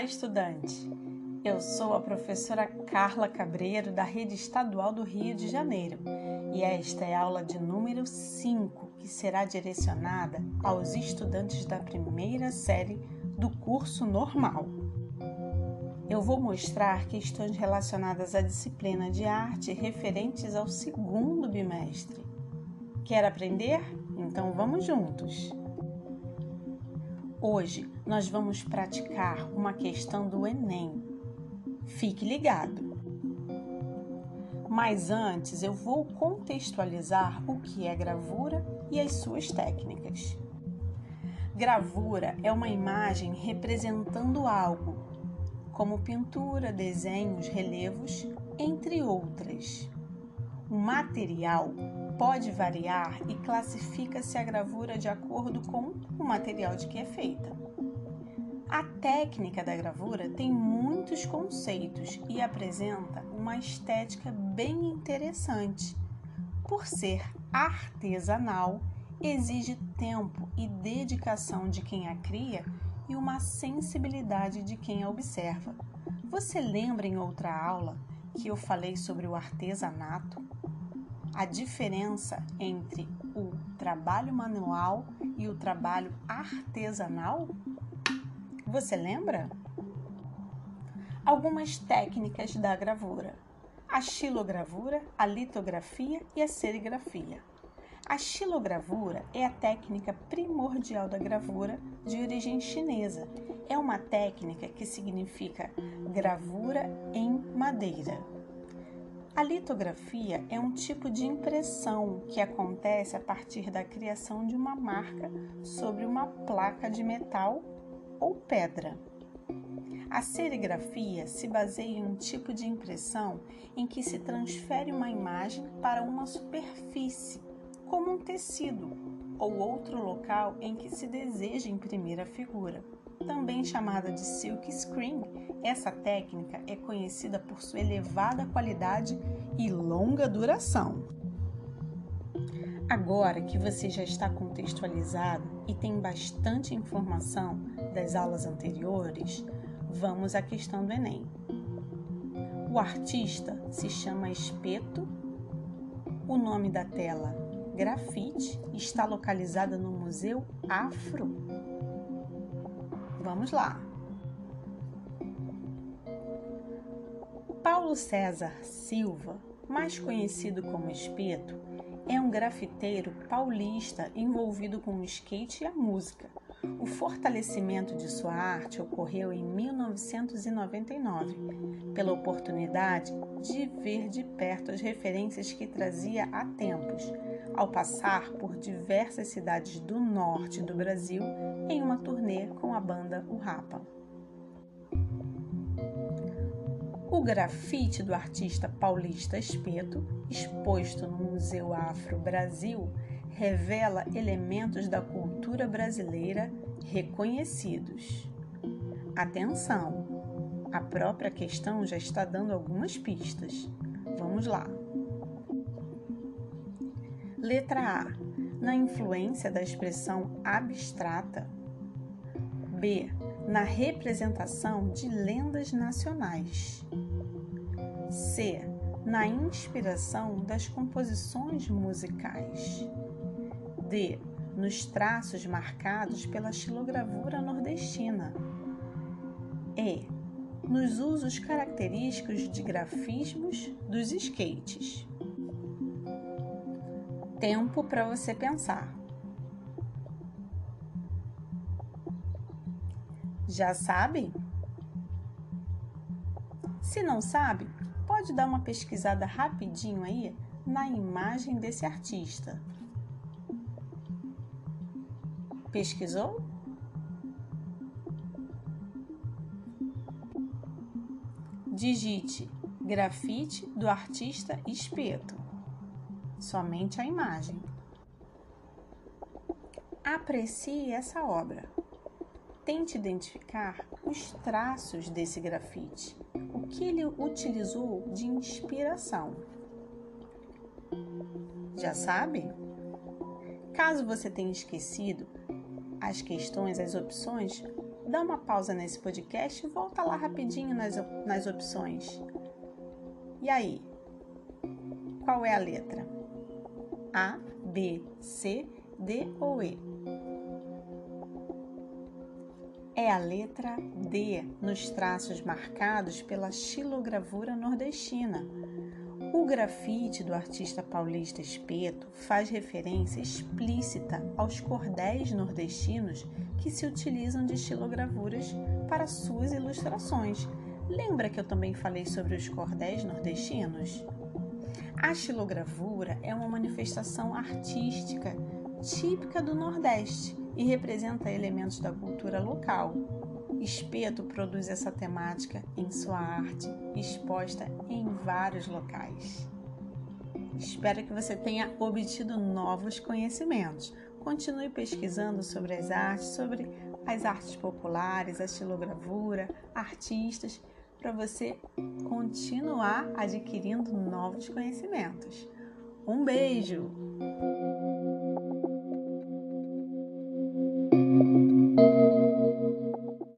Olá, estudante! Eu sou a professora Carla Cabreiro, da Rede Estadual do Rio de Janeiro, e esta é a aula de número 5, que será direcionada aos estudantes da primeira série do curso normal. Eu vou mostrar questões relacionadas à disciplina de arte referentes ao segundo bimestre. Quer aprender? Então vamos juntos! Hoje nós vamos praticar uma questão do Enem. Fique ligado! Mas antes eu vou contextualizar o que é gravura e as suas técnicas. Gravura é uma imagem representando algo, como pintura, desenhos, relevos, entre outras. O material pode variar e classifica-se a gravura de acordo com o material de que é feita. A técnica da gravura tem muitos conceitos e apresenta uma estética bem interessante. Por ser artesanal, exige tempo e dedicação de quem a cria e uma sensibilidade de quem a observa. Você lembra em outra aula que eu falei sobre o artesanato? A diferença entre o trabalho manual e o trabalho artesanal? Você lembra? Algumas técnicas da gravura: a xilogravura, a litografia e a serigrafia. A xilogravura é a técnica primordial da gravura de origem chinesa. É uma técnica que significa gravura em madeira. A litografia é um tipo de impressão que acontece a partir da criação de uma marca sobre uma placa de metal ou pedra. A serigrafia se baseia em um tipo de impressão em que se transfere uma imagem para uma superfície, como um tecido, ou outro local em que se deseja imprimir a figura também chamada de silk screen. Essa técnica é conhecida por sua elevada qualidade e longa duração. Agora que você já está contextualizado e tem bastante informação das aulas anteriores, vamos à questão do Enem. O artista se chama Espeto. O nome da tela, grafite, está localizada no Museu Afro Vamos lá. Paulo César Silva, mais conhecido como Espeto, é um grafiteiro paulista envolvido com o skate e a música. O fortalecimento de sua arte ocorreu em 1999, pela oportunidade de ver de perto as referências que trazia há tempos, ao passar por diversas cidades do norte do Brasil em uma turnê com a banda O Rapa. O grafite do artista paulista Espeto, exposto no Museu Afro Brasil, revela elementos da cultura brasileira reconhecidos. Atenção! A própria questão já está dando algumas pistas. Vamos lá. Letra A. Na influência da expressão abstrata. B. Na representação de lendas nacionais. C. Na inspiração das composições musicais. D. Nos traços marcados pela xilogravura nordestina. E. Nos usos característicos de grafismos dos skates. Tempo para você pensar. Já sabe? Se não sabe, pode dar uma pesquisada rapidinho aí na imagem desse artista. Pesquisou? Digite grafite do artista Espeto. Somente a imagem. Aprecie essa obra tente identificar os traços desse grafite, o que ele utilizou de inspiração. Já sabe? Caso você tenha esquecido as questões, as opções, dá uma pausa nesse podcast e volta lá rapidinho nas, nas opções. E aí? Qual é a letra? A, B, C, D ou E? É a letra D nos traços marcados pela xilogravura nordestina. O grafite do artista paulista Espeto faz referência explícita aos cordéis nordestinos que se utilizam de xilogravuras para suas ilustrações. Lembra que eu também falei sobre os cordéis nordestinos? A xilogravura é uma manifestação artística típica do Nordeste e representa elementos da cultura local. Espeto produz essa temática em sua arte, exposta em vários locais. Espero que você tenha obtido novos conhecimentos. Continue pesquisando sobre as artes, sobre as artes populares, a estilogravura, artistas, para você continuar adquirindo novos conhecimentos. Um beijo!